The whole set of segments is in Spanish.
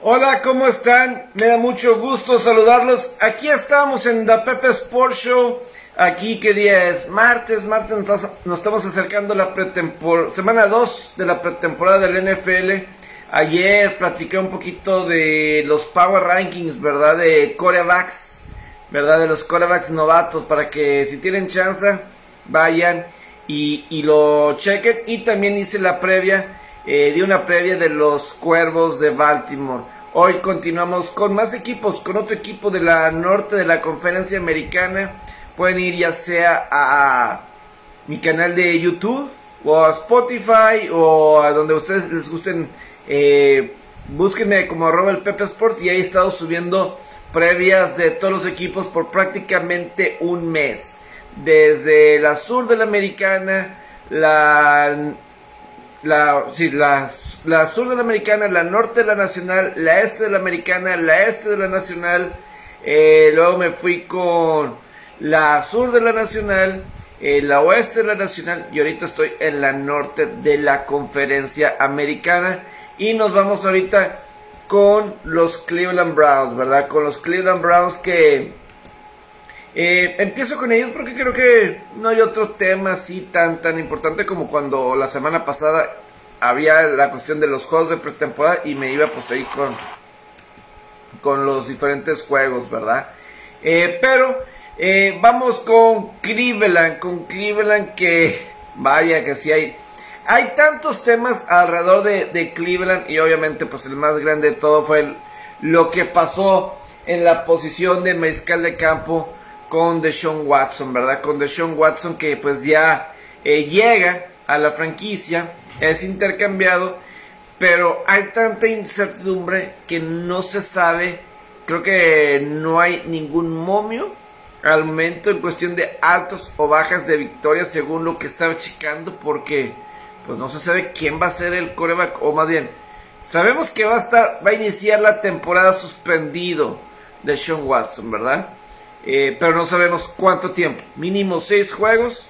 Hola, ¿cómo están? Me da mucho gusto saludarlos. Aquí estamos en The Pepe Sports Show. Aquí, ¿qué día es? Martes, martes nos, estamos acercando la pretemporada, semana 2 de la pretemporada del NFL. Ayer platiqué un poquito de los Power Rankings, ¿verdad? De corebacks, ¿verdad? De los corebacks novatos, para que si tienen chance, vayan y lo chequen. Y también hice la previa eh, una previa de los Cuervos de Baltimore. Hoy continuamos con más equipos, con otro equipo de la norte de la conferencia americana. Pueden ir ya sea a mi canal de YouTube o a Spotify o a donde ustedes les gusten. Eh, búsquenme como el Pepe Sports y ahí he estado subiendo previas de todos los equipos por prácticamente un mes. Desde la sur de la americana, la la, sí, la, la sur de la americana, la norte de la nacional, la este de la americana, la este de la nacional. Eh, luego me fui con la sur de la nacional, eh, la oeste de la nacional y ahorita estoy en la norte de la conferencia americana. Y nos vamos ahorita con los Cleveland Browns, ¿verdad? Con los Cleveland Browns que... Eh, empiezo con ellos porque creo que no hay otro tema así tan tan importante como cuando la semana pasada había la cuestión de los juegos de pretemporada y me iba pues ahí con con los diferentes juegos, ¿verdad? Eh, pero eh, vamos con Cleveland, con Cleveland que vaya que sí hay hay tantos temas alrededor de, Cleveland y obviamente pues el más grande de todo fue lo que pasó en la posición de mariscal de campo con Deshaun Watson, ¿verdad? Con Deshaun Watson que pues ya eh, llega a la franquicia, es intercambiado, pero hay tanta incertidumbre que no se sabe, creo que no hay ningún momio al momento en cuestión de altos o bajas de victoria según lo que estaba checando porque pues no se sabe quién va a ser el coreback o más bien sabemos que va a estar va a iniciar la temporada suspendido de Sean Watson, ¿verdad? Eh, pero no sabemos cuánto tiempo. Mínimo seis juegos,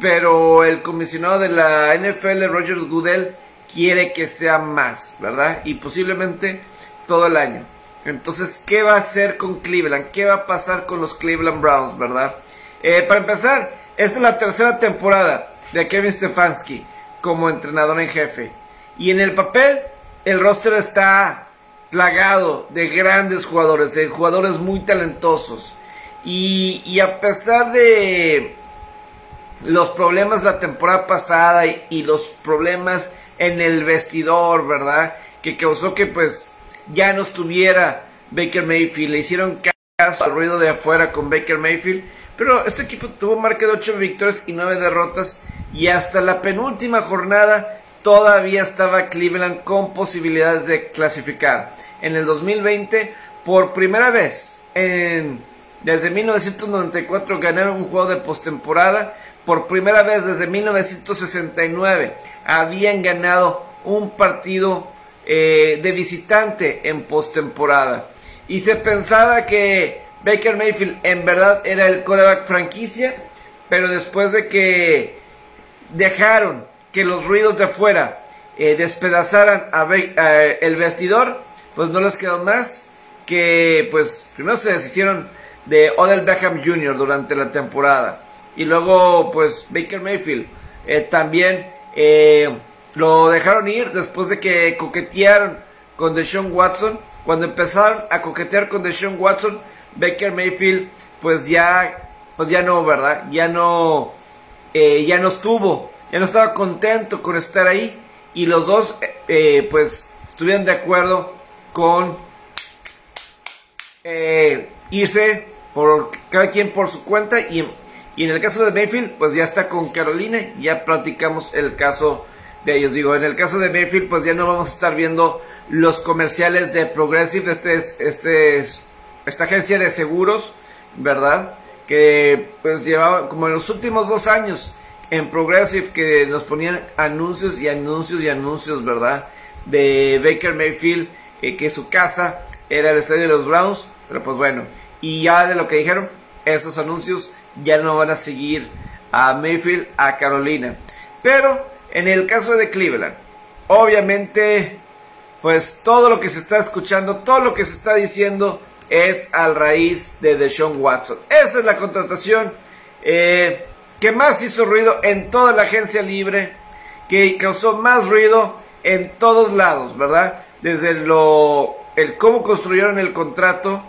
pero el comisionado de la NFL, Roger Goodell, quiere que sea más, ¿verdad? Y posiblemente todo el año. Entonces, ¿qué va a hacer con Cleveland? ¿Qué va a pasar con los Cleveland Browns, verdad? Eh, para empezar, esta es la tercera temporada de Kevin Stefanski como entrenador en jefe. Y en el papel, el roster está plagado de grandes jugadores, de jugadores muy talentosos. Y, a pesar de los problemas la temporada pasada y, los problemas en el vestidor, ¿verdad? Que causó que pues ya no estuviera Baker Mayfield. Le hicieron caso al ruido de afuera con Baker Mayfield. Pero este equipo tuvo marca de 8 victorias y 9 derrotas. Y hasta la penúltima jornada todavía estaba Cleveland con posibilidades de clasificar. En el 2020, por primera vez en desde 1994 ganaron un juego de postemporada. Por primera vez desde 1969 habían ganado un partido eh, de visitante en postemporada. Y se pensaba que Baker Mayfield en verdad era el coreback franquicia, pero después de que dejaron que los ruidos de afuera eh, despedazaran el vestidor, pues no les quedó más que, pues, primero se deshicieron de Odell Beckham Jr. durante la temporada. Y luego, pues, Baker Mayfield eh, también eh, lo dejaron ir después de que coquetearon con Deshaun Watson. Cuando empezaron a coquetear con Deshaun Watson, Baker Mayfield, pues ya, pues ya no, ¿verdad? Ya no, eh, ya no estuvo, ya no estaba contento con estar ahí. Y los dos, pues, estuvieron de acuerdo con irse por cada quien por su cuenta y, en el caso de Mayfield pues ya está con Carolina, ya platicamos el caso de ellos. Digo, en el caso de Mayfield pues ya no vamos a estar viendo los comerciales de Progressive, este es, este es, esta agencia de seguros, ¿verdad? Que pues llevaba como en los últimos dos años en Progressive que nos ponían anuncios y anuncios y anuncios, ¿verdad? De Baker Mayfield, eh, que su casa era el estadio de los Browns, pero pues bueno, y ya de lo que dijeron, esos anuncios ya no van a seguir a Mayfield, a Carolina. Pero en el caso de Cleveland, obviamente pues todo lo que se está escuchando, todo lo que se está diciendo es al raíz de Deshaun Watson. Esa es la contratación eh, que más hizo ruido en toda la agencia libre, que causó más ruido en todos lados, ¿verdad? Desde lo, el cómo construyeron el contrato,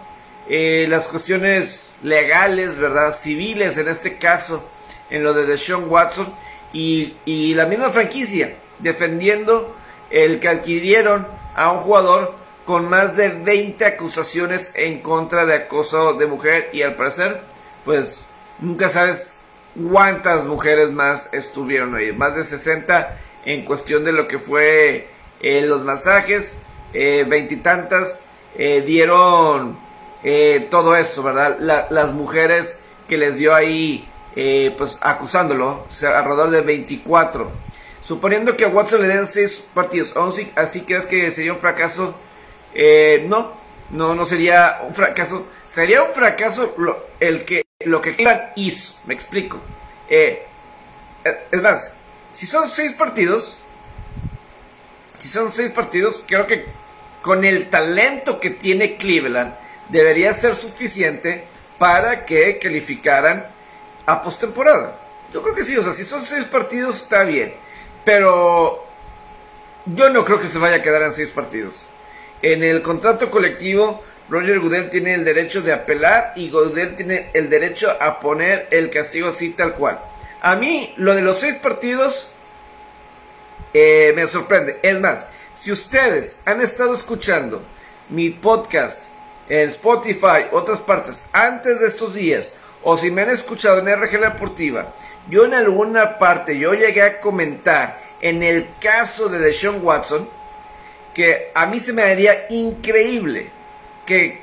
eh, las cuestiones legales, ¿verdad? Civiles en este caso, en lo de Deshaun Watson, y, la misma franquicia, defendiendo el que adquirieron a un jugador con más de 20 acusaciones en contra de acoso de mujer y al parecer, pues nunca sabes cuántas mujeres más estuvieron ahí, más de 60 en cuestión de lo que fue eh, los masajes, eh, veintitantas eh, dieron todo eso, ¿verdad? las mujeres que les dio ahí, pues acusándolo, o alrededor de 24. Suponiendo que a Watson le den 6 partidos, así que es que sería un fracaso, no, no, no sería un fracaso, sería un fracaso lo, el que, lo que hizo, me explico. es más, si son seis partidos, si son seis partidos, creo que con el talento que tiene Cleveland, debería ser suficiente para que calificaran a postemporada. Yo creo que sí, o sea, si son seis partidos está bien, pero yo no creo que se vaya a quedar en seis partidos. En el contrato colectivo, Roger Goodell tiene el derecho de apelar y Goodell tiene el derecho a poner el castigo así tal cual. A mí, lo de los seis partidos eh, me sorprende. Es más, si ustedes han estado escuchando mi podcast en Spotify, otras partes, antes de estos días, o si me han escuchado en RG Deportiva, yo en alguna parte, yo llegué a comentar en el caso de Deshaun Watson, que a mí se me haría increíble que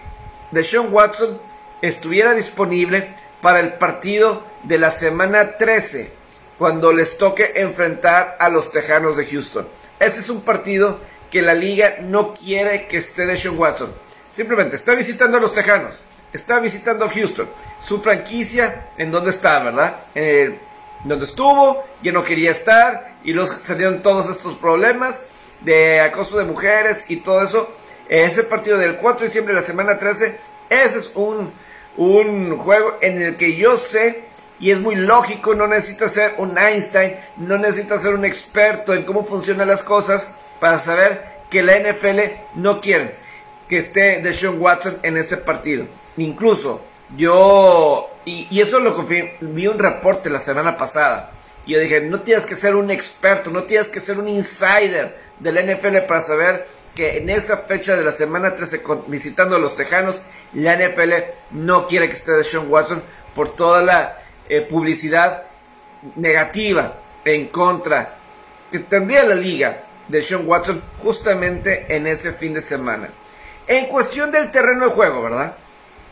Deshaun Watson estuviera disponible para el partido de la semana 13, cuando les toque enfrentar a los Tejanos de Houston. Este es un partido que la liga no quiere que esté de Sean Watson. Simplemente está visitando a los Tejanos, está visitando a Houston, su franquicia en donde está, ¿verdad? En donde estuvo, ya no quería estar y luego salieron todos estos problemas de acoso de mujeres y todo eso. Ese partido del 4 de diciembre de la semana 13, ese es un un juego en el que yo sé y es muy lógico, no necesitas ser un Einstein, no necesitas ser un experto en cómo funcionan las cosas para saber que la NFL no quiere que esté Deshaun Watson en ese partido. Incluso yo, y, eso lo confirmé, vi un reporte la semana pasada. Y yo dije, no tienes que ser un experto, no tienes que ser un insider de la NFL para saber que en esa fecha de la semana 13 visitando a los Tejanos, la NFL no quiere que esté de Sean Watson por toda la eh, publicidad negativa en contra que tendría la liga de Sean Watson justamente en ese fin de semana. En cuestión del terreno de juego, ¿verdad?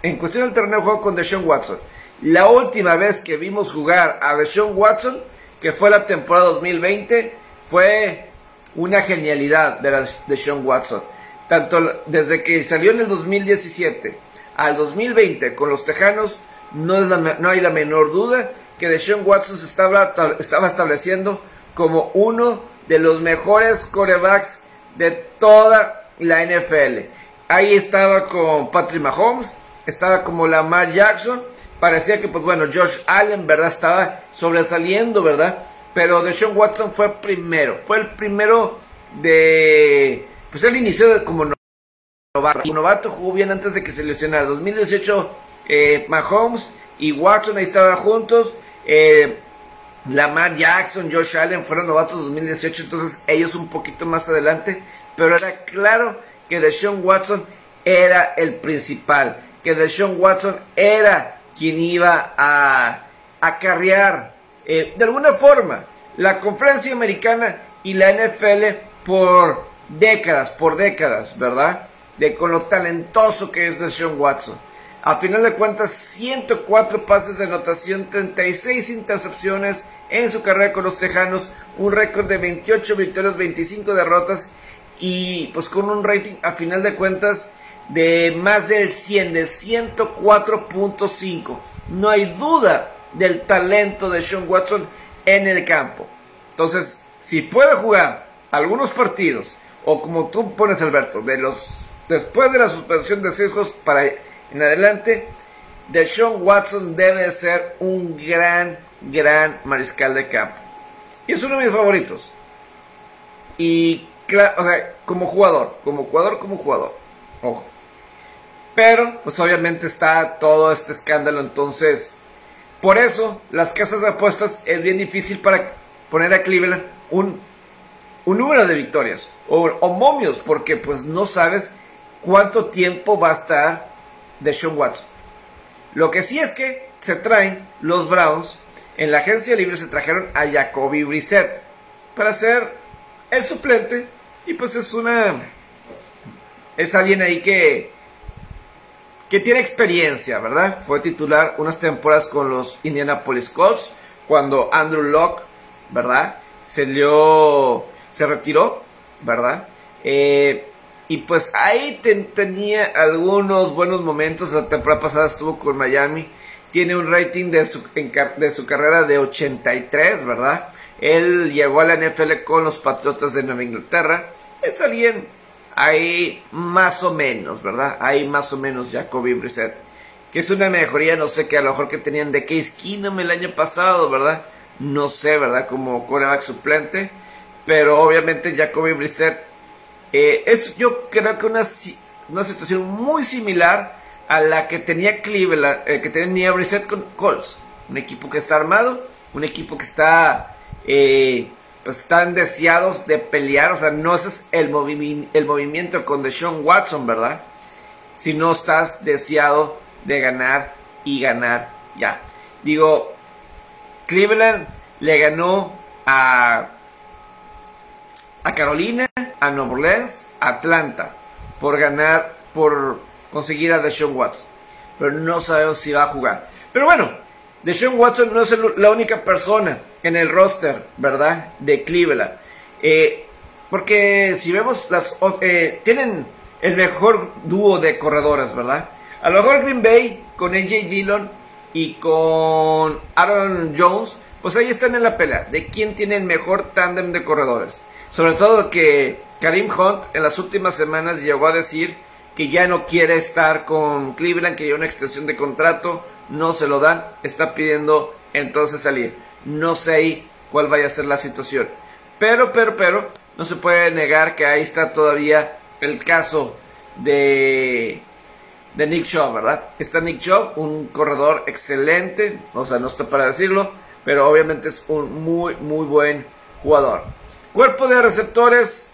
En cuestión del terreno de juego con Deshaun Watson. La última vez que vimos jugar a Deshaun Watson, que fue la temporada 2020, fue una genialidad de, de Sean Watson. Tanto desde que salió en el 2017 al 2020 con los Tejanos, no, no hay la menor duda que Deshaun Watson se estaba, estaba estableciendo como uno de los mejores corebacks de toda la NFL. Ahí estaba con Patrick Mahomes, estaba como Lamar Jackson, parecía que pues bueno, Josh Allen, ¿verdad? Estaba sobresaliendo, ¿verdad? Pero Deshaun Watson fue primero. Fue el primero de. Pues él inició como novato. Novato jugó bien antes de que se lesionara. 2018, eh, Mahomes y Watson ahí estaban juntos. Eh, Lamar Jackson, Josh Allen fueron novatos 2018. Entonces ellos un poquito más adelante. Pero era claro que Deshaun Watson era el principal. Que Deshaun Watson era quien iba a acarrear eh, de alguna forma, la conferencia americana y la NFL por décadas, por décadas, ¿verdad? De con lo talentoso que es de Sean Watson. A final de cuentas, 104 pases de anotación, 36 intercepciones en su carrera con los Tejanos, un récord de 28 victorias, 25 derrotas y pues con un rating a final de cuentas de más del 100, de 104.5. No hay duda del talento de Sean Watson en el campo. Entonces, si puede jugar algunos partidos o como tú pones Alberto, de los después de la suspensión de juegos para en adelante, Deshaun Watson debe ser un gran, gran mariscal de campo. Y es uno de mis favoritos. Y o sea, como jugador, como jugador, como jugador. Ojo. Pero, pues obviamente está todo este escándalo, entonces, por eso las casas de apuestas es bien difícil para poner a Cleveland un, número de victorias o, o momios, porque pues no sabes cuánto tiempo va a estar de Sean Watson. Lo que sí es que se traen los Browns, en la agencia libre se trajeron a Jacoby Brissett para ser el suplente y pues es una es alguien ahí que que tiene experiencia, ¿verdad? Fue titular unas temporadas con los Indianapolis Colts cuando Andrew Locke, ¿verdad? Se se retiró, ¿verdad? Eh, y pues ahí tenía algunos buenos momentos. La temporada pasada estuvo con Miami. Tiene un rating de su, de su carrera de 83, ¿verdad? Él llegó a la NFL con los Patriotas de Nueva Inglaterra. Es alguien ahí más o menos, ¿verdad? Ahí más o menos Jacoby Brissett. Que es una mejoría, no sé, que a lo mejor que tenían de Case Keenum el año pasado, ¿verdad? No sé, ¿verdad? Como coreback suplente. Pero obviamente Jacoby Brissett eh, es yo creo que una, una situación muy similar a la que tenía Cleveland, eh, que tenía Brissett con Colts. Un equipo que está armado, un equipo que está, eh, pues están deseados de pelear, o sea, no es el, movimiento con Deshaun Watson, ¿verdad? Si no estás deseado de ganar y ganar ya. Digo, Cleveland le ganó a, a Carolina a Nueva Orleans, Atlanta, por ganar, por conseguir a Deshaun Watson. Pero no sabemos si va a jugar. Pero bueno, Deshaun Watson no es la única persona en el roster, ¿verdad? De Cleveland. Eh, porque si vemos las... Eh, tienen el mejor dúo de corredores, ¿verdad? A lo mejor Green Bay con AJ Dillon y con Aaron Jones, pues ahí están en la pelea de quién tiene el mejor tándem de corredores. Sobre todo que Karim Hunt en las últimas semanas llegó a decir que ya no quiere estar con Cleveland, que ya una extensión de contrato, no se lo dan, está pidiendo entonces salir. No sé ahí cuál vaya a ser la situación. Pero, pero, pero, no se puede negar que ahí está todavía el caso de, de Nick Shaw, ¿verdad? Está Nick Shaw, un corredor excelente, o sea, no está para decirlo, pero obviamente es un muy, muy buen jugador. Cuerpo de receptores,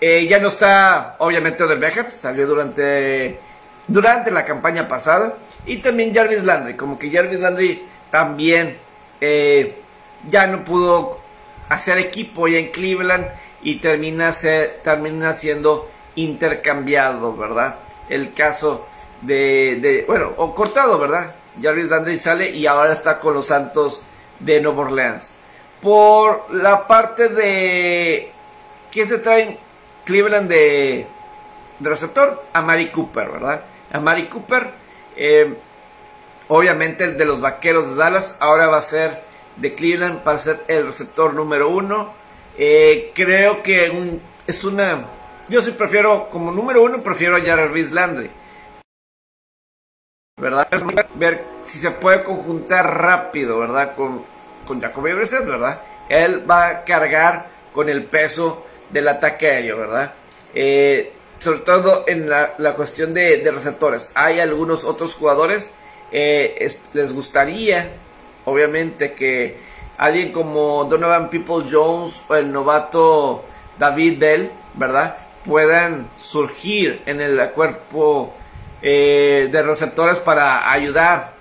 eh, ya no está, obviamente, Odell Beckham, salió durante, durante la campaña pasada. Y también Jarvis Landry, como que Jarvis Landry también eh, ya no pudo hacer equipo ya en Cleveland y termina, termina siendo intercambiado, ¿verdad? El caso de, de, bueno, o cortado, ¿verdad? Jarvis Landry sale y ahora está con los Santos de Nueva Orleans. Por la parte de que se traen Cleveland de, receptor a Mari Cooper, ¿verdad? A Mari Cooper, eh, obviamente de los vaqueros de Dallas, ahora va a ser de Cleveland para ser el receptor número uno. Eh, creo que es una. Yo sí prefiero, como número uno, prefiero a Jarvis Landry. ¿Verdad? Ver si se puede conjuntar rápido, ¿verdad? Con, con Jacoby Brissett, ¿verdad? Él va a cargar con el peso del ataque aéreo, ¿verdad? Eh, sobre todo en la, cuestión de, receptores. Hay algunos otros jugadores, eh, les gustaría, obviamente, que alguien como Donovan People Jones o el novato David Bell, ¿verdad? Puedan surgir en el cuerpo eh, de receptores para ayudar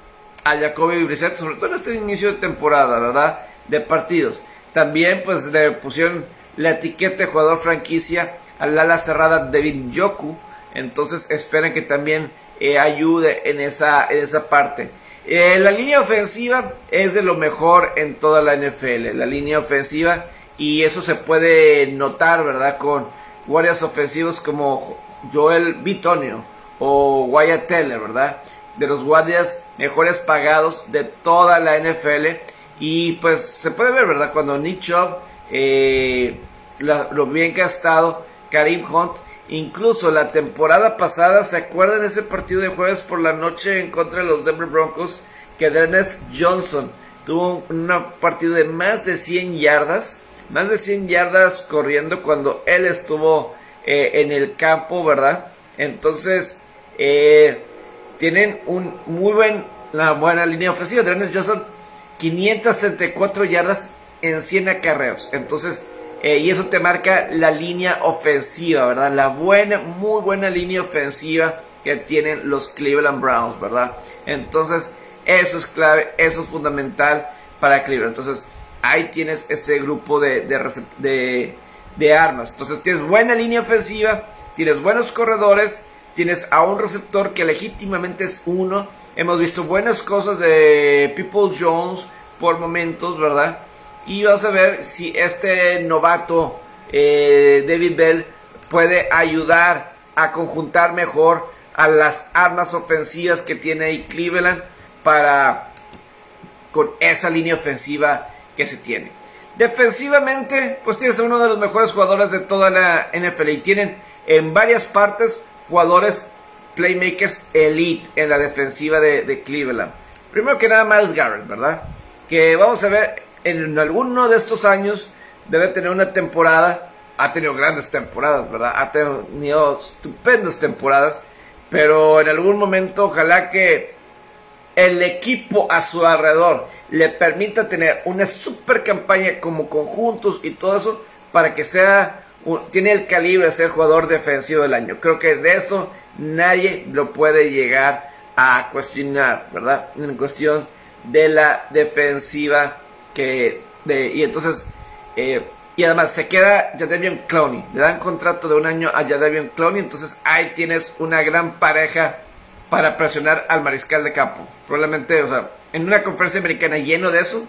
a Jacoby Brissett, sobre todo en este inicio de temporada, ¿verdad? De partidos. También, pues, le pusieron la etiqueta de jugador franquicia al ala cerrada Devin Yoku. Entonces esperen que también eh, ayude en esa, en esa parte. Eh, la línea ofensiva es de lo mejor en toda la NFL. La línea ofensiva y eso se puede notar, ¿verdad? Con guardias ofensivos como Joel Bitonio o Wyatt Teller, ¿verdad? De los guardias mejores pagados de toda la NFL. Y pues se puede ver, ¿verdad? Cuando Nick Chubb eh, lo bien que ha estado Karim Hunt. Incluso la temporada pasada, ¿se acuerdan ese partido de jueves por la noche en contra de los Denver Broncos? Que Ernest Johnson tuvo un partido de más de 100 yardas, más de 100 yardas corriendo cuando él estuvo eh, en el campo, ¿verdad? Entonces, eh, tienen un muy buen, buena línea ofensiva. Ernest Johnson, 534 yardas en 100 acarreos. Entonces, eh, y eso te marca la línea ofensiva, ¿verdad? La buena, muy buena línea ofensiva que tienen los Cleveland Browns, ¿verdad? Entonces, eso es clave, eso es fundamental para Cleveland. Entonces, ahí tienes ese grupo de, de, de armas. Entonces, tienes buena línea ofensiva, tienes buenos corredores, tienes a un receptor que legítimamente es uno. Hemos visto buenas cosas de People Jones por momentos, ¿verdad? Y vamos a ver si este novato eh, David Bell puede ayudar a conjuntar mejor a las armas ofensivas que tiene ahí Cleveland para con esa línea ofensiva que se tiene. Defensivamente, pues tienes uno de los mejores jugadores de toda la NFL y tienen en varias partes jugadores playmakers elite en la defensiva de, de Cleveland. Primero que nada, Miles Garrett, ¿verdad? Que vamos a ver en alguno de estos años debe tener una temporada, ha tenido grandes temporadas, ¿verdad? Ha tenido estupendas temporadas, pero en algún momento ojalá que el equipo a su alrededor le permita tener una super campaña como conjuntos y todo eso para que sea tiene el calibre de ser jugador defensivo del año. Creo que de eso nadie lo puede llegar a cuestionar, ¿verdad? En cuestión de la defensiva que de, y entonces eh, y además se queda Jadavion Clowney, le dan contrato de un año a Jadavion Clowney, entonces ahí tienes una gran pareja para presionar al mariscal de campo. Probablemente, o sea, en una conferencia americana lleno de eso,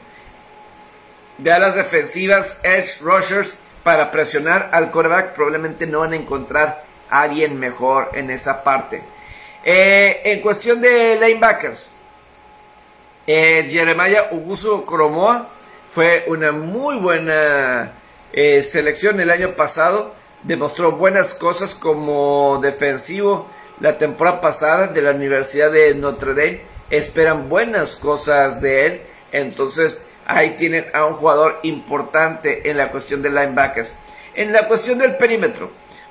de las defensivas, edge rushers, para presionar al quarterback, probablemente no van a encontrar a alguien mejor en esa parte. Eh, en cuestión de linebackers, eh, Jeremiah Ugusu Cromoa fue una muy buena eh, selección el año pasado. Demostró buenas cosas como defensivo la temporada pasada de la Universidad de Notre Dame. Esperan buenas cosas de él. Entonces ahí tienen a un jugador importante en la cuestión de linebackers. En la cuestión del perímetro,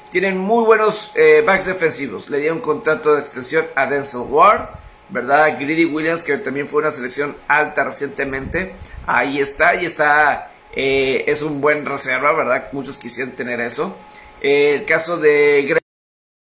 tienen muy buenos eh, backs defensivos. Le dieron contrato de extensión a Denzel Ward ¿verdad? Greedy Williams, que también fue una selección alta recientemente. Ahí está, y está, eh, es un buen reserva, ¿verdad? Muchos quisieran tener eso. Eh, el caso de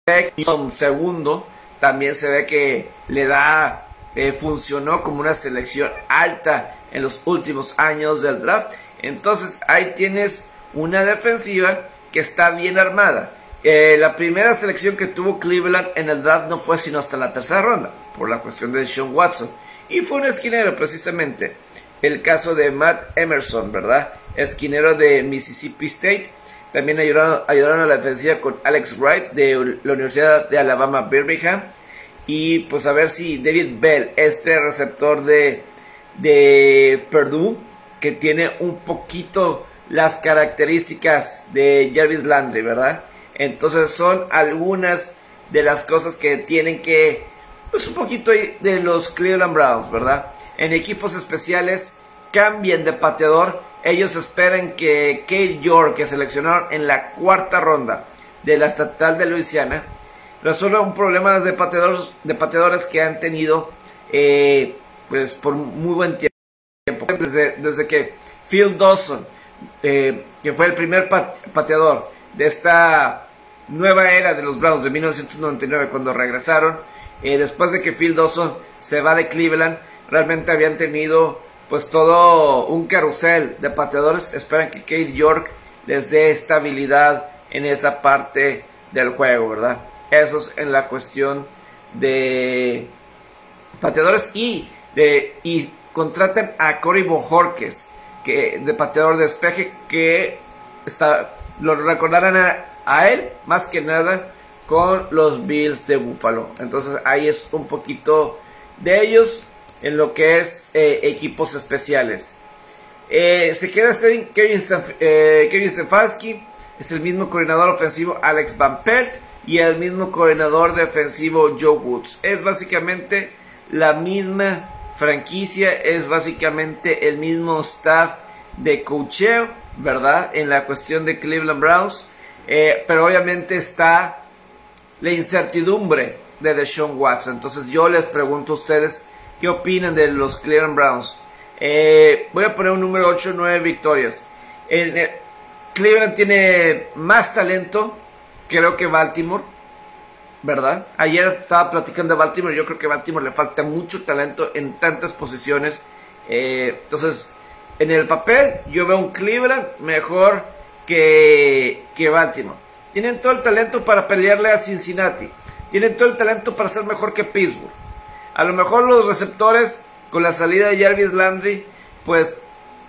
Greg un segundo, también se ve que le da, eh, funcionó como una selección alta en los últimos años del draft. Entonces ahí tienes una defensiva que está bien armada. la primera selección que tuvo Cleveland en el draft no fue sino hasta la tercera ronda por la cuestión de Sean Watson. Y fue un esquinero precisamente. El caso de Matt Emerson, ¿verdad? Esquinero de Mississippi State. También ayudaron, ayudaron a la defensiva con Alex Wright de la Universidad de Alabama Birmingham. Y pues a ver si David Bell, este receptor de, de Purdue, que tiene un poquito las características de Jarvis Landry, ¿verdad? Entonces son algunas de las cosas que tienen que pues un poquito de los Cleveland Browns, ¿verdad? En equipos especiales cambian de pateador. Ellos esperan que Kate York, que seleccionaron en la cuarta ronda de la estatal de Luisiana, resuelva un problema de pateadores, de pateadores que han tenido eh, pues por muy buen tiempo. Desde, desde que Phil Dawson, eh, que fue el primer pateador de esta nueva era de los Browns de 1999 cuando regresaron, eh, después de que Phil Dawson se va de Cleveland, realmente habían tenido pues todo un carrusel de pateadores. Esperan que Kate York les dé estabilidad en esa parte del juego, ¿verdad? Eso es en la cuestión de pateadores y de y contratan a Cory Bojorques, que de pateador de despeje que está lo recordarán a él más que nada con los Bills de Buffalo. Entonces ahí es un poquito de ellos en lo que es eh, equipos especiales. Eh, se queda Kevin, eh, Kevin Stefanski, es el mismo coordinador ofensivo Alex Van Pelt y el mismo coordinador defensivo Joe Woods. Es básicamente la misma franquicia, es básicamente el mismo staff de coacheo, ¿verdad? En la cuestión de Cleveland Browns. Pero obviamente está la incertidumbre de Deshaun Watson. Entonces yo les pregunto a ustedes qué opinan de los Cleveland Browns. Eh, voy a poner un número 8, 9 victorias. En, Cleveland tiene más talento, creo que Baltimore, ¿verdad? Ayer estaba platicando de Baltimore, yo creo que a Baltimore le falta mucho talento en tantas posiciones. Eh, entonces, en el papel yo veo un Cleveland mejor que, que Baltimore. Tienen todo el talento para pelearle a Cincinnati. Tienen todo el talento para ser mejor que Pittsburgh. A lo mejor los receptores, con la salida de Jarvis Landry, pues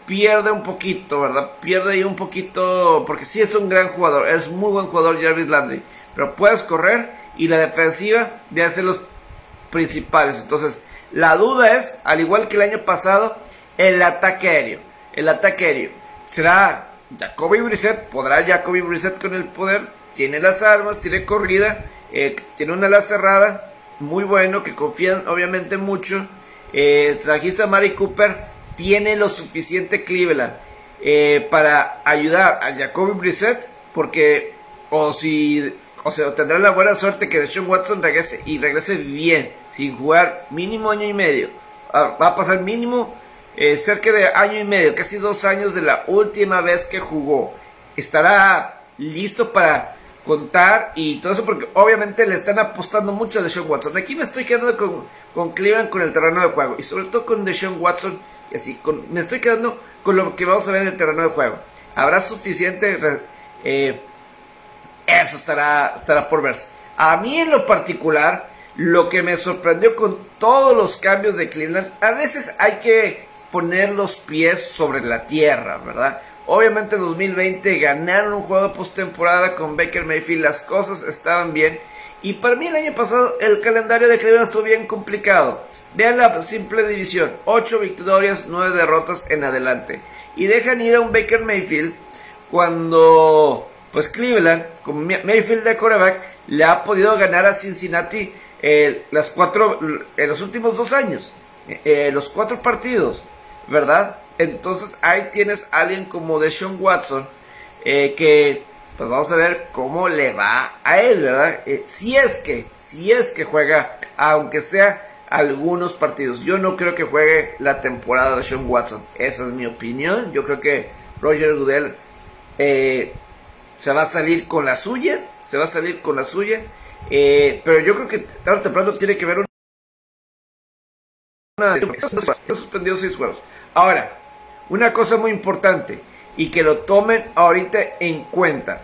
pierde un poquito, ¿verdad? Pierde ahí un poquito, porque sí es un gran jugador, es muy buen jugador Jarvis Landry, pero puedes correr y la defensiva de hacer los principales. Entonces, la duda es, al igual que el año pasado, el ataque aéreo. El ataque aéreo. ¿Será Jacoby Brissett? ¿Podrá Jacoby Brissett con el poder? Tiene las armas, tiene corrida, eh, tiene una ala cerrada, muy bueno, que confían obviamente mucho. Eh, trajiste a Mari Cooper, tiene lo suficiente Cleveland eh, para ayudar a Jacoby Brissett, porque o si o sea, tendrá la buena suerte que Deshaun Watson regrese y regrese bien, sin jugar mínimo año y medio. Ah, va a pasar mínimo eh, cerca de año y medio, casi dos años de la última vez que jugó. Estará listo para contar y todo eso porque obviamente le están apostando mucho a Deshaun Watson. Aquí me estoy quedando con, con Cleveland con el terreno de juego y sobre todo con Deshaun Watson y así, me estoy quedando con lo que vamos a ver en el terreno de juego. Habrá suficiente... Eh, eso estará, estará por verse. A mí en lo particular, lo que me sorprendió con todos los cambios de Cleveland, a veces hay que poner los pies sobre la tierra, ¿verdad? Obviamente en 2020 ganaron un juego de postemporada con Baker Mayfield, las cosas estaban bien. Y para mí el año pasado el calendario de Cleveland estuvo bien complicado. Vean la simple división, 8 victorias, 9 derrotas en adelante. Y dejan ir a un Baker Mayfield cuando pues Cleveland, como Mayfield de coreback, le ha podido ganar a Cincinnati eh, las cuatro, en los últimos dos años, eh, eh, los cuatro partidos, ¿verdad? Entonces ahí tienes a alguien como Deshaun Watson, que pues vamos a ver cómo le va a él, ¿verdad? si es que, si es que juega, aunque sea algunos partidos. Yo no creo que juegue la temporada de Sean Watson. Esa es mi opinión. Yo creo que Roger Goodell eh, se va a salir con la suya, se va a salir con la suya, eh, pero yo creo que tarde o temprano tiene que ver una... suspendido seis juegos. Ahora, una cosa muy importante y que lo tomen ahorita en cuenta.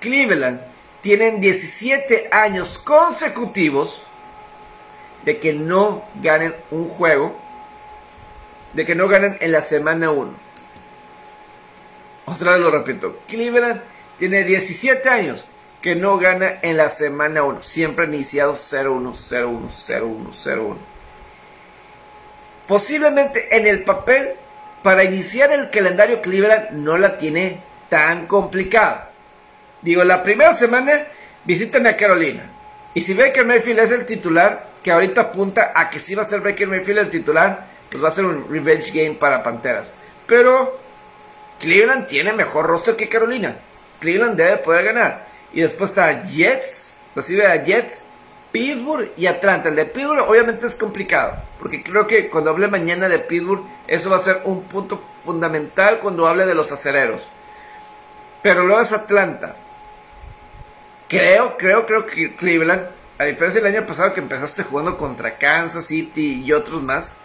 Cleveland tienen 17 años consecutivos de que no ganen un juego, de que no ganen en la semana 1. Otra vez lo repito, Cleveland tiene 17 años que no gana en la semana 1. Siempre iniciado 0-1, 0-1, 0-1, 0-1. Posiblemente en el papel, para iniciar el calendario Cleveland no la tiene tan complicada. Digo, la primera semana visitan a Carolina. Y si Baker Mayfield es el titular, que ahorita apunta a que si va a ser Baker Mayfield el titular, pues va a ser un revenge game para Panteras. Pero Cleveland tiene mejor roster que Carolina. Cleveland debe poder ganar. Y después está Jets, recibe a Jets, Pittsburgh y Atlanta. El de Pittsburgh obviamente es complicado, porque creo que cuando hable mañana de Pittsburgh, eso va a ser un punto fundamental cuando hable de los acereros. Pero luego es Atlanta. Creo, creo, creo que Cleveland, a diferencia del año pasado que empezaste jugando contra Kansas City y otros más,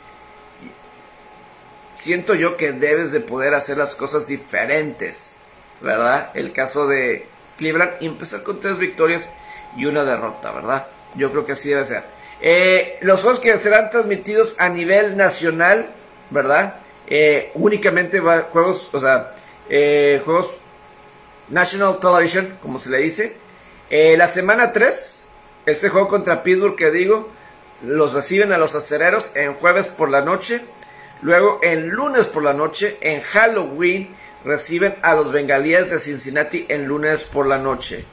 siento yo que debes de poder hacer las cosas diferentes, ¿verdad? El caso de Cleveland, empezar con tres victorias y una derrota, ¿verdad? Yo creo que así debe ser. Eh, los juegos que serán transmitidos a nivel nacional, ¿verdad? Eh, únicamente va, juegos, o sea, eh, juegos National Television, como se le dice. la semana 3, ese juego contra Pittsburgh que digo, los reciben a los acereros en jueves por la noche. Luego, el lunes por la noche, en Halloween, reciben a los bengalíes de Cincinnati el lunes por la noche.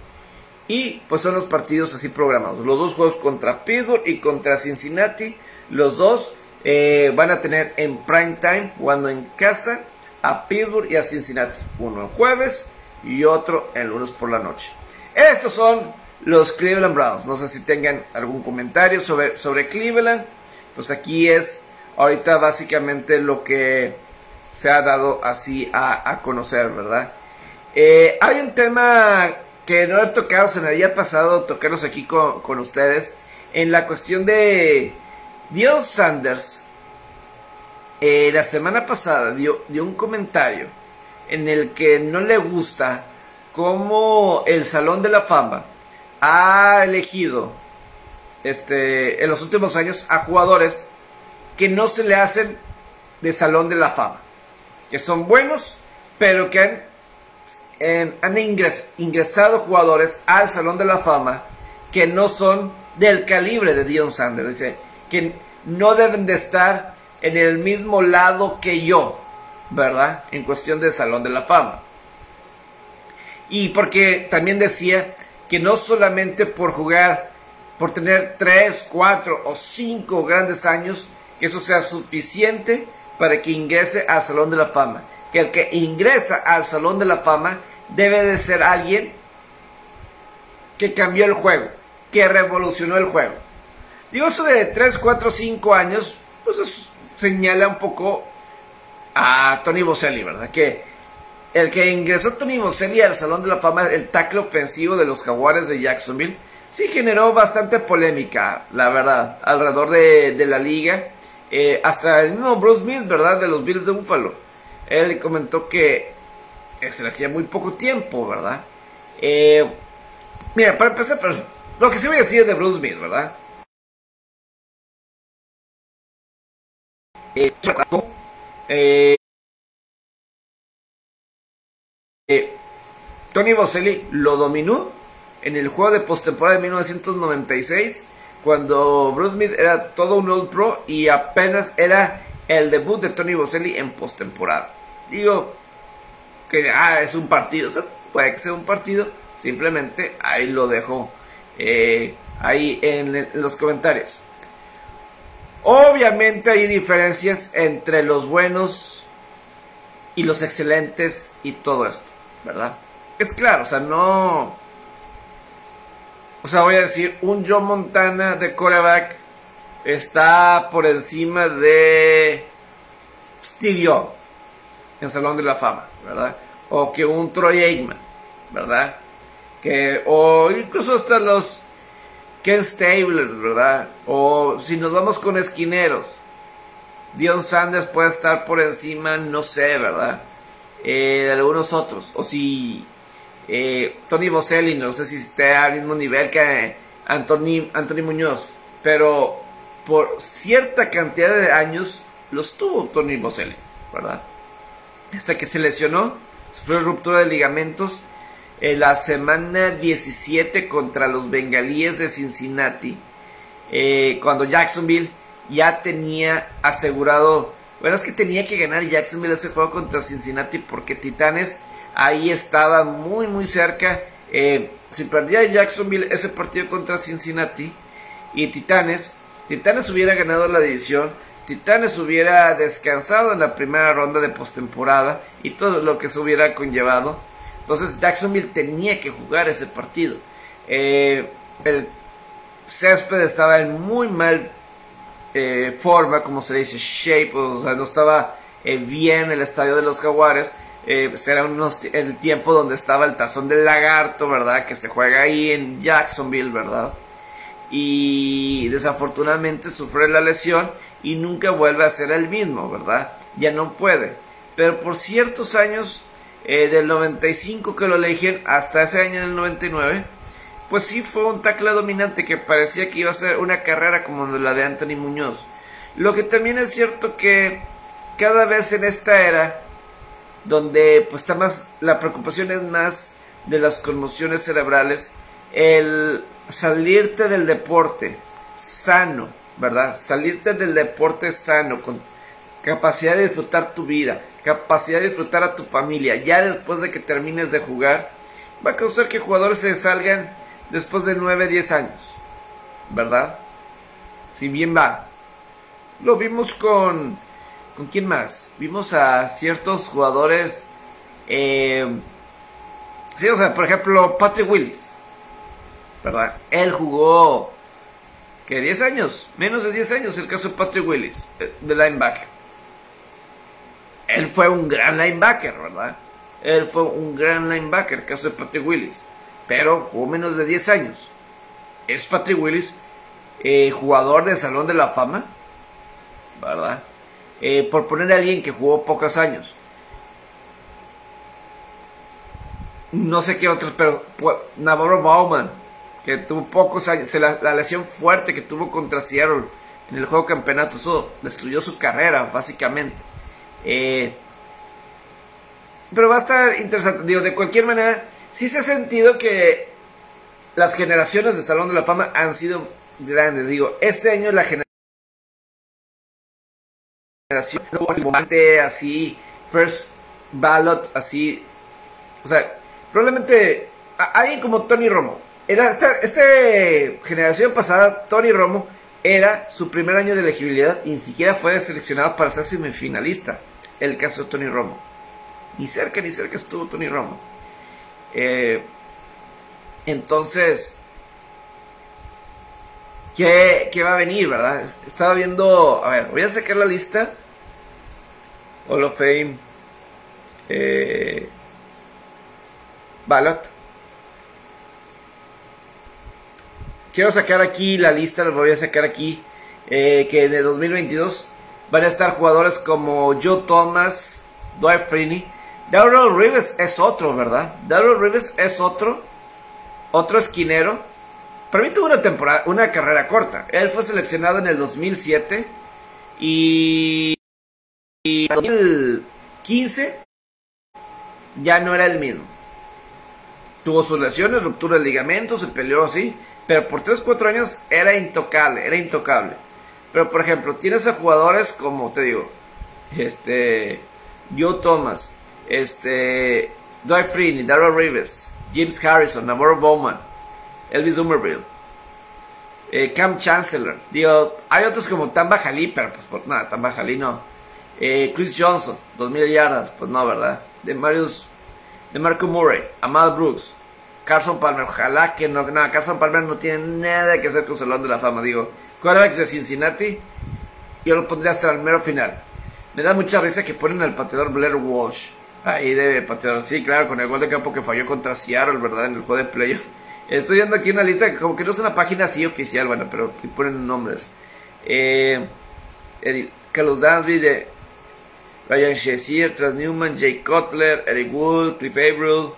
Y pues son los partidos así programados. Los dos juegos contra Pittsburgh y contra Cincinnati. Los dos eh, van a tener en prime time jugando en casa a Pittsburgh y a Cincinnati. Uno el jueves y otro el lunes por la noche. Estos son los Cleveland Browns. No sé si tengan algún comentario sobre, sobre Cleveland. Pues aquí es ahorita básicamente lo que se ha dado así a, conocer, ¿verdad? Eh, hay un tema que no he tocado, se me había pasado tocarlos aquí con, ustedes, en la cuestión de Dios Sanders. Eh, la semana pasada dio, dio un comentario en el que no le gusta cómo el Salón de la Fama ha elegido este, en los últimos años a jugadores que no se le hacen de Salón de la Fama que son buenos, pero que han, han ingresado jugadores al Salón de la Fama que no son del calibre de Dion Sanders. Dice que no deben de estar en el mismo lado que yo, ¿verdad? En cuestión del Salón de la Fama. Y porque también decía que no solamente por jugar, por tener 3, 4 o 5 grandes años, que eso sea suficiente para que ingrese al Salón de la Fama. Que el que ingresa al Salón de la Fama debe de ser alguien que cambió el juego, que revolucionó el juego. Digo, eso de 3, 4, 5 años, pues señala un poco a Tony Boselli, ¿verdad? Que el que ingresó Tony Boselli al Salón de la Fama, el tackle ofensivo de los Jaguares de Jacksonville, sí generó bastante polémica, la verdad, alrededor de, la liga. Eh, hasta el mismo Bruce Smith, ¿verdad? De los Bills de Buffalo. Él comentó que se le hacía muy poco tiempo, ¿verdad? Eh, mira, para empezar, pero lo que sí voy a decir es de Bruce Smith, ¿verdad? Tony Boselli lo dominó en el juego de postemporada de 1996 cuando Bruce Smith era todo un Old Pro y apenas era el debut de Tony Boselli en postemporada. Digo que ah, es un partido, puede que sea un partido, simplemente ahí lo dejo eh, ahí en, los comentarios. Obviamente hay diferencias entre los buenos y los excelentes y todo esto, ¿verdad? Es claro, o sea, no o sea, voy a decir, un Joe Montana de coreback está por encima de Steve Young en Salón de la Fama, ¿verdad? O que un Troy Aikman, ¿verdad? Que, o incluso hasta los Ken Stablers, ¿verdad? O si nos vamos con esquineros, Dion Sanders puede estar por encima, no sé, ¿verdad? Eh, de algunos otros. O si eh, Tony Boselli, no sé si está al mismo nivel que Anthony, Anthony Muñoz, pero por cierta cantidad de años los tuvo Tony Boselli, ¿verdad? Hasta que se lesionó, sufrió ruptura de ligamentos en la semana 17 contra los bengalíes de Cincinnati, eh, cuando Jacksonville ya tenía asegurado, bueno, es que tenía que ganar Jacksonville ese juego contra Cincinnati porque Titanes ahí estaba muy muy cerca. Eh, si perdía Jacksonville ese partido contra Cincinnati y Titanes, Titanes hubiera ganado la división, Titanes hubiera descansado en la primera ronda de postemporada y todo lo que se hubiera conllevado. Entonces Jacksonville tenía que jugar ese partido. Eh, el césped estaba en muy mal eh, forma, como se dice, shape, o sea, no estaba bien el estadio de los Jaguares eh, pues, el tiempo donde estaba el tazón del lagarto, ¿verdad? Que se juega ahí en Jacksonville, ¿verdad? Y desafortunadamente sufre la lesión y nunca vuelve a ser el mismo, ¿verdad? Ya no puede. Pero por ciertos años, eh, del 95 que lo elegían hasta ese año del 99, pues sí fue un tackle dominante que parecía que iba a ser una carrera como la de Anthony Muñoz. Lo que también es cierto que cada vez en esta era donde pues está más, la preocupación es más de las conmociones cerebrales, el salirte del deporte sano, ¿verdad? Salirte del deporte sano, con capacidad de disfrutar tu vida, capacidad de disfrutar a tu familia ya después de que termines de jugar, va a causar que jugadores se salgan después de 9, 10 años. ¿Verdad? Si bien va. Lo vimos con... ¿Con quién más? Vimos a ciertos jugadores... Eh, sí, o sea, por ejemplo, Patrick Willis. ¿Verdad? Él jugó... que 10 años? Menos de 10 años el caso de Patrick Willis, eh, de linebacker. Él fue un gran linebacker, ¿verdad? Él fue un gran linebacker, el caso de Patrick Willis. Pero jugó menos de 10 años. Es Patrick Willis, eh, jugador de Salón de la Fama, ¿verdad? Eh, por poner a alguien que jugó pocos años. No sé qué otros, pero pues, Navarro Bauman, que tuvo pocos años, la, lesión fuerte que tuvo contra Seattle en el juego campeonato, eso destruyó su carrera, básicamente. Eh, pero va a estar interesante. Digo, de cualquier manera, sí se ha sentido que las generaciones de Salón de la Fama han sido grandes. Digo, este año la generación así, first ballot, así. O sea, probablemente alguien como Tony Romo. Era esta, esta generación pasada, Tony Romo era su primer año de elegibilidad y ni siquiera fue seleccionado para ser semifinalista. El caso de Tony Romo. Ni cerca ni cerca estuvo Tony Romo. Eh, entonces, ¿qué, ¿qué, va a venir, verdad? Estaba viendo, a ver, voy a sacar la lista. Hall of Fame. Eh, ballot. Quiero sacar aquí la lista, lo voy a sacar aquí. Eh, que en el 2022 van a estar jugadores como Joe Thomas, Dwight Freeney. Darrell Rivers es otro, ¿verdad? Darrell Rivers es otro. Otro esquinero. Para mí tuvo una temporada, una carrera corta. Él fue seleccionado en el 2007 y, y en el 2015 ya no era el mismo. Tuvo sus lesiones, ruptura de ligamentos, se peleó así, pero por 3-4 años era intocable, era intocable. Pero por ejemplo, tienes a jugadores como te digo, este Joe Thomas, este Dwight Freeney, Darrell Rivers, James Harrison, Navarro Bowman, Elvis Dumerville, eh, Cam Chancellor. Digo, hay otros como Tamba Jalí, pero pues por nada, Tamba Jalí no. Eh, Chris Johnson, 2000 yardas, pues no, ¿verdad? De Marius, de Marco Murray, Amal Brooks, Carson Palmer, ojalá que no, nada, Carson Palmer no tiene nada que hacer con Salón de la Fama, digo, quarterbacks de Cincinnati, yo lo pondría hasta el mero final. Me da mucha risa que ponen al pateador Blair Walsh ahí de pateador. Sí, claro, con el gol de campo que falló contra Seattle, ¿verdad? En el juego de playoff. Estoy viendo aquí una lista, como que no es una página así oficial, bueno, pero que ponen nombres. Eh, Carlos Dansby de Ryan Shazier, Tras Newman, Jake Cutler, Eric Wood, Cliff Averill,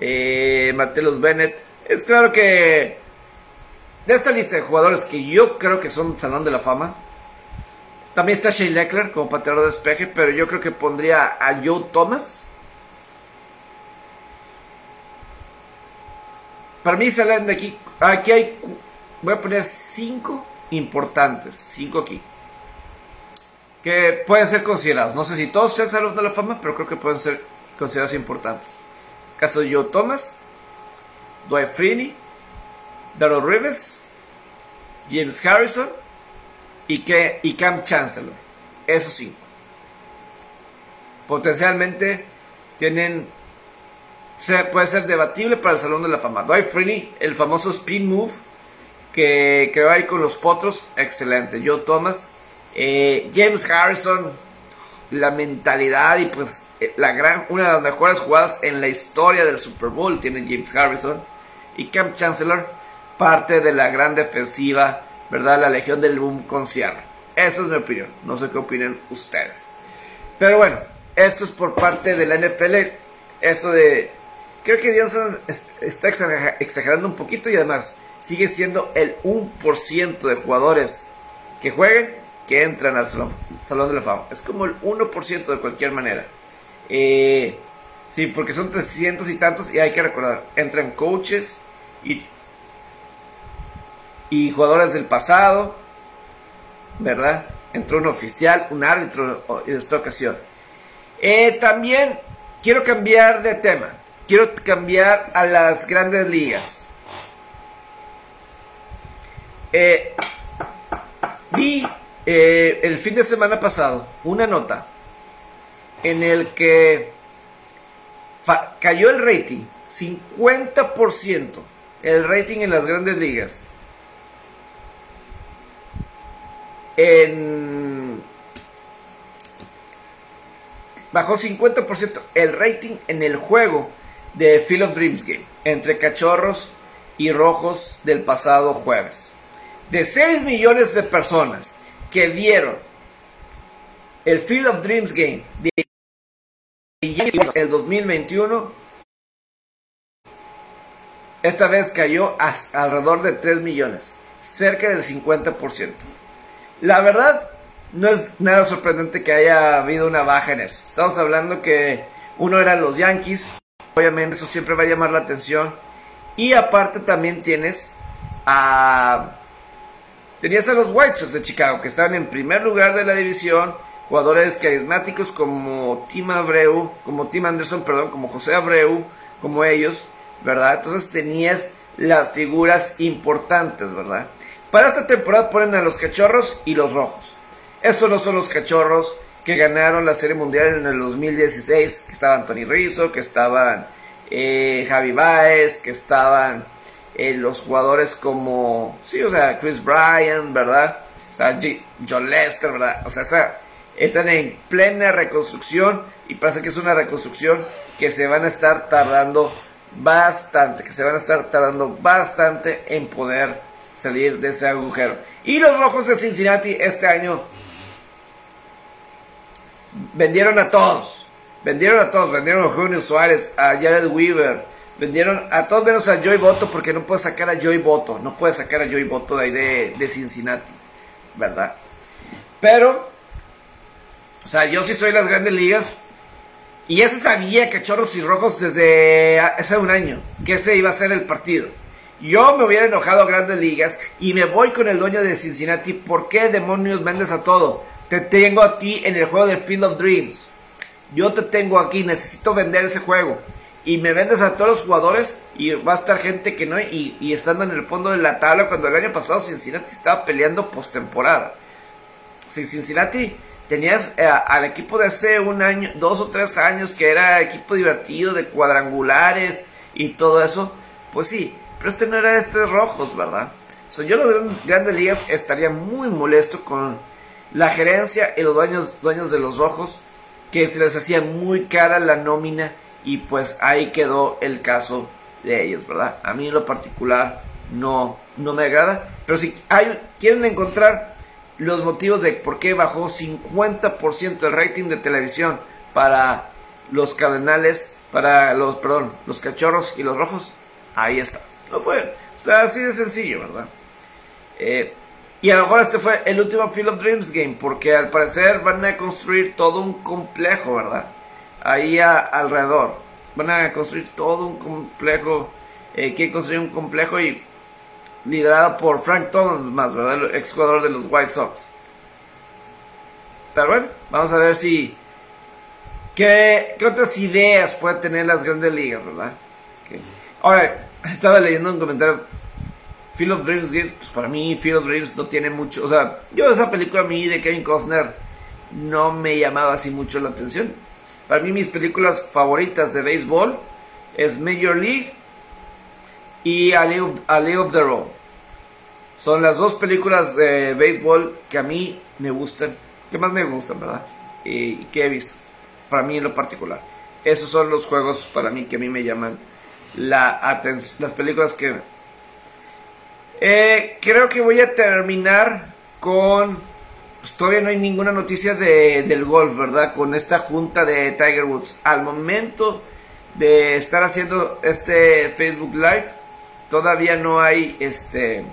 eh, Bennett. Es claro que de esta lista de jugadores que yo creo que son Salón de la Fama, también está Shane Leckler como pateador de despeje, pero yo creo que pondría a Joe Thomas. Para mí salen de aquí, aquí hay, voy a poner cinco importantes, cinco aquí, que pueden ser considerados. No sé si todos sean Salón de la Fama, pero creo que pueden ser considerados importantes. Caso Joe Thomas, Dwight Freeney, Darrell Rivers, James Harrison y, que, y Cam Chancellor. Esos cinco. Potencialmente tienen. Se, puede ser debatible para el Salón de la Fama. Dwight Freeney, el famoso spin move que, que va con los potros, excelente. Joe Thomas, eh, James Harrison, la mentalidad y pues eh, la gran, una de las mejores jugadas en la historia del Super Bowl tiene James Harrison. Y Cam Chancellor, parte de la gran defensiva, ¿verdad? La Legión del Boom con. Eso es mi opinión. No sé qué opinen ustedes. Pero bueno, esto es por parte de la NFL. Eso de. Creo que Johnson está exagerando un poquito y además sigue siendo el 1% de jugadores que jueguen que entran al Salón, de la Fama. Es como el 1% de cualquier manera. Eh, sí, porque son 300 y tantos y hay que recordar, entran coaches y y jugadores del pasado, ¿verdad? Entró un oficial, un árbitro en esta ocasión. Eh, también quiero cambiar de tema. Quiero cambiar a las grandes ligas. Eh, vi eh, el fin de semana pasado una nota en el que cayó el rating, 50% el rating en las grandes ligas. En, bajó 50% el rating en el juego de Field of Dreams Game entre cachorros y rojos del pasado jueves de 6 millones de personas que vieron el Field of Dreams Game de el 2021, esta vez cayó a alrededor de 3 millones, cerca del 50%. La verdad, no es nada sorprendente que haya habido una baja en eso. Estamos hablando que uno eran los Yankees, obviamente eso siempre va a llamar la atención. Y aparte también tienes a Tenías a los White Sox de Chicago, que estaban en primer lugar de la división, jugadores carismáticos como Tim Abreu, como Tim Anderson, perdón, como José Abreu, como ellos, ¿verdad? Entonces tenías las figuras importantes, ¿verdad? Para esta temporada ponen a los cachorros y los rojos. Estos no son los cachorros que ganaron la Serie Mundial en el 2016, que estaban Tony Rizzo, que estaban eh, Javi Baez, que estaban eh, los jugadores como, sí, o sea, Chris Bryan, ¿verdad? O sea, John Lester, ¿verdad? O sea, están en plena reconstrucción y parece que es una reconstrucción que se van a estar tardando bastante, que se van a estar tardando bastante en poder salir de ese agujero. Y los rojos de Cincinnati este año vendieron a todos, vendieron a todos, vendieron a Junio Suárez, a Jared Weaver, Vendieron a todos menos a Joy Boto porque no puede sacar a Joy Boto. No puede sacar a Joy Boto de ahí de, Cincinnati. ¿Verdad? Pero, o sea, yo sí soy las grandes ligas. Y ya se sabía, cachorros y rojos, desde hace un año, que ese iba a ser el partido. Yo me hubiera enojado a grandes ligas y me voy con el dueño de Cincinnati. ¿Por qué demonios vendes a todo? Te tengo a ti en el juego de Field of Dreams. Yo te tengo aquí, necesito vender ese juego y me vendes a todos los jugadores y va a estar gente que no, y, estando en el fondo de la tabla cuando el año pasado Cincinnati estaba peleando postemporada. Si Cincinnati tenías eh, al equipo de hace un año, dos o tres años que era equipo divertido de cuadrangulares y todo eso, pues sí, pero este no era este rojos, ¿verdad? So, yo los grandes ligas estaría muy molesto con la gerencia y los dueños, dueños de los rojos que se les hacía muy cara la nómina y pues ahí quedó el caso de ellos, ¿verdad? A mí en lo particular no, no me agrada, pero si hay, quieren encontrar los motivos de por qué bajó 50% el rating de televisión para los cardenales, para los, perdón, los cachorros y los rojos, ahí está. No fue, o sea, así de sencillo, ¿verdad? Eh, y a lo mejor este fue el último Field of Dreams game, porque al parecer van a construir todo un complejo, ¿verdad? Ahí alrededor. Van a construir todo un complejo. Eh, quieren construir un complejo y liderado por Frank Thomas, ¿verdad? El ex jugador de los White Sox. Pero bueno, vamos a ver si. ¿Qué, qué otras ideas pueden tener las grandes ligas, verdad? Ahora, estaba leyendo un comentario. Field of Dreams, pues para mí Field of Dreams no tiene mucho. O sea, yo esa película a de Kevin Costner no me llamaba así mucho la atención para mí mis películas favoritas de béisbol es Major League y A League, of the Road. Son las dos películas de béisbol que a mí me gustan, que más me gustan, ¿verdad? Y, que he visto, para mí en lo particular. Esos son los juegos para mí que a mí me llaman la atención, las películas que... Eh, creo que voy a terminar con pues todavía no hay ninguna noticia de, del golf, ¿verdad? Con esta junta de Tiger Woods. Al momento de estar haciendo este Facebook Live, todavía no hay este...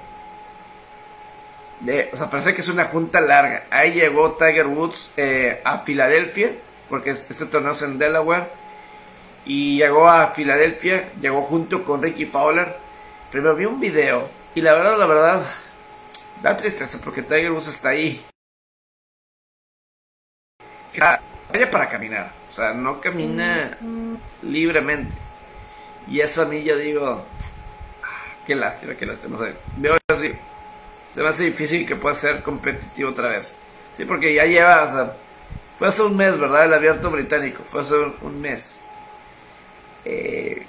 O sea, parece que es una junta larga. Ahí llegó Tiger Woods eh, a Filadelfia, porque este torneo es en Delaware. Y llegó a Filadelfia, llegó junto con Ricky Fowler. Primero vi un video y la verdad, la verdad, da tristeza porque Tiger Woods está ahí vaya para caminar. O sea, no camina libremente. Y eso a mí yo digo, ah, qué lástima, qué lástima. veo así, se me hace difícil que pueda ser competitivo otra vez. Sí, porque ya lleva, o sea, fue hace un mes, ¿verdad? El abierto británico, fue hace un mes. Eh,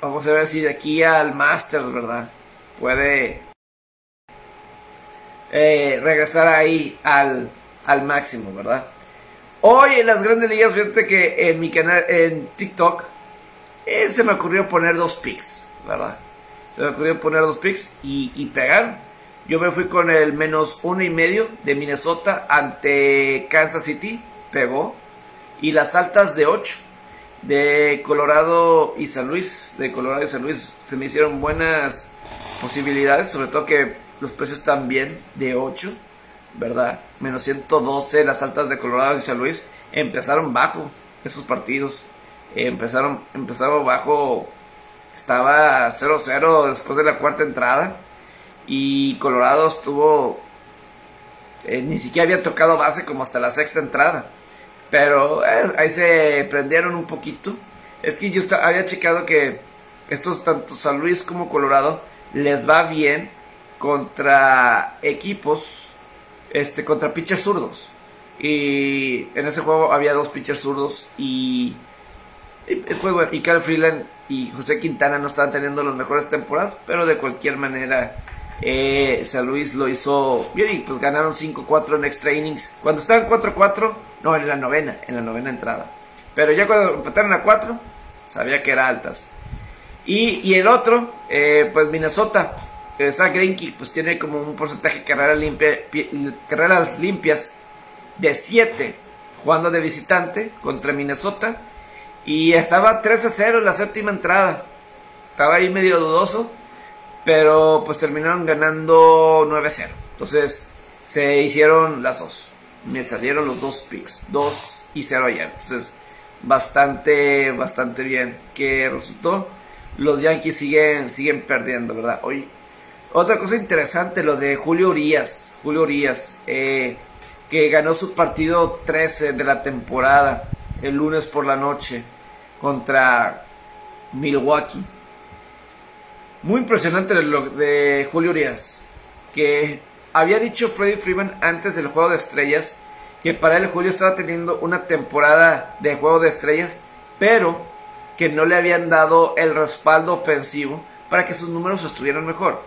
vamos a ver si de aquí al Masters, ¿verdad? Puede eh, regresar ahí al, al máximo, ¿verdad? Hoy en las grandes ligas, fíjate que en mi canal, en TikTok, eh, se me ocurrió poner dos picks, ¿verdad? Se me ocurrió poner dos picks y, y pegar. Yo me fui con el menos uno y medio de Minnesota ante Kansas City, pegó. Y las altas de 8 de Colorado y San Luis, de Colorado y San Luis, se me hicieron buenas posibilidades, sobre todo que los precios están bien de 8. ¿Verdad? Menos 112 las altas de Colorado y San Luis. Empezaron bajo esos partidos. empezaron, empezaron bajo. Estaba 0-0 después de la cuarta entrada. Y Colorado estuvo. Eh, ni siquiera había tocado base como hasta la sexta entrada. Pero eh, ahí se prendieron un poquito. Es que yo había checado que estos, tanto San Luis como Colorado, les va bien contra equipos este, contra pitchers zurdos. Y en ese juego había dos pitchers zurdos y, y, pues, bueno, y Cal Freeland y José Quintana no estaban teniendo las mejores temporadas, pero de cualquier manera eh, San Luis lo hizo bien y pues ganaron 5-4 en extra innings. Cuando estaban 4-4, no, en la novena, en la novena entrada. Pero ya cuando empataron a 4, sabía que era altas. Y, y el otro, eh, pues Minnesota, Zach Greinke pues tiene como un porcentaje de carreras limpias de 7 jugando de visitante contra Minnesota y estaba 3 a 0 en la séptima entrada. Estaba ahí medio dudoso, pero pues terminaron ganando 9 a 0. Entonces se hicieron las dos. Me salieron los dos picks, 2 y 0 ayer. Entonces bastante, bastante bien que resultó. Los Yankees siguen, siguen perdiendo, ¿verdad? Hoy otra cosa interesante, lo de Julio Urias. Julio Urias, eh, que ganó su partido 13 de la temporada el lunes por la noche contra Milwaukee. Muy impresionante lo de Julio Urias, que había dicho Freddy Freeman antes del juego de estrellas que para él Julio estaba teniendo una temporada de juego de estrellas, pero que no le habían dado el respaldo ofensivo para que sus números estuvieran mejor.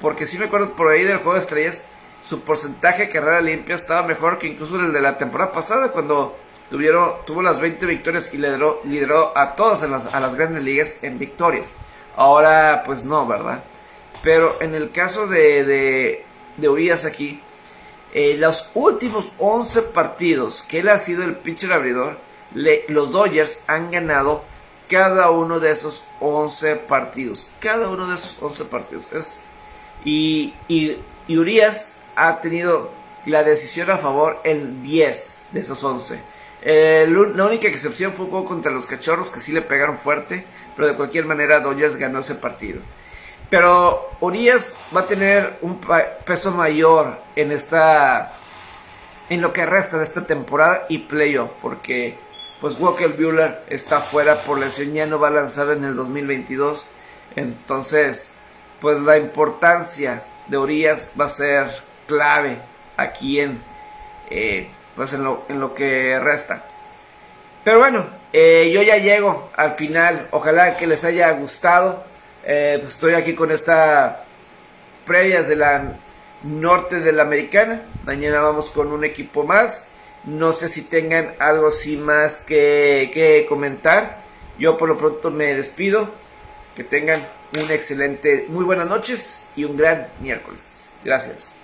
Porque si me acuerdo por ahí del juego de estrellas, su porcentaje de carrera limpia estaba mejor que incluso el de la temporada pasada, cuando tuvieron, tuvo las 20 victorias y lideró, lideró a todas las, a las grandes ligas en victorias. Ahora, pues no, ¿verdad? Pero en el caso de, de, de Urias aquí, eh, los últimos 11 partidos que él ha sido el pitcher abridor, los Dodgers han ganado cada uno de esos 11 partidos. Cada uno de esos 11 partidos. Es y, Urias ha tenido la decisión a favor en 10 de esos 11. Eh, la única excepción fue un juego contra los cachorros que sí le pegaron fuerte, pero de cualquier manera Dodgers ganó ese partido. Pero Urias va a tener un peso mayor en esta en lo que resta de esta temporada y playoff, porque pues Walker Bueller está fuera por lesión, ya no va a lanzar en el 2022. Entonces, pues la importancia de Urias va a ser clave aquí en, eh, pues en, lo, en lo que resta. Pero bueno, eh, yo ya llego al final. Ojalá que les haya gustado. Eh, pues estoy aquí con esta previas de la norte de la americana. Mañana vamos con un equipo más. No sé si tengan algo así más que, que comentar. Yo por lo pronto me despido. Que tengan un excelente, muy buenas noches y un gran miércoles. Gracias.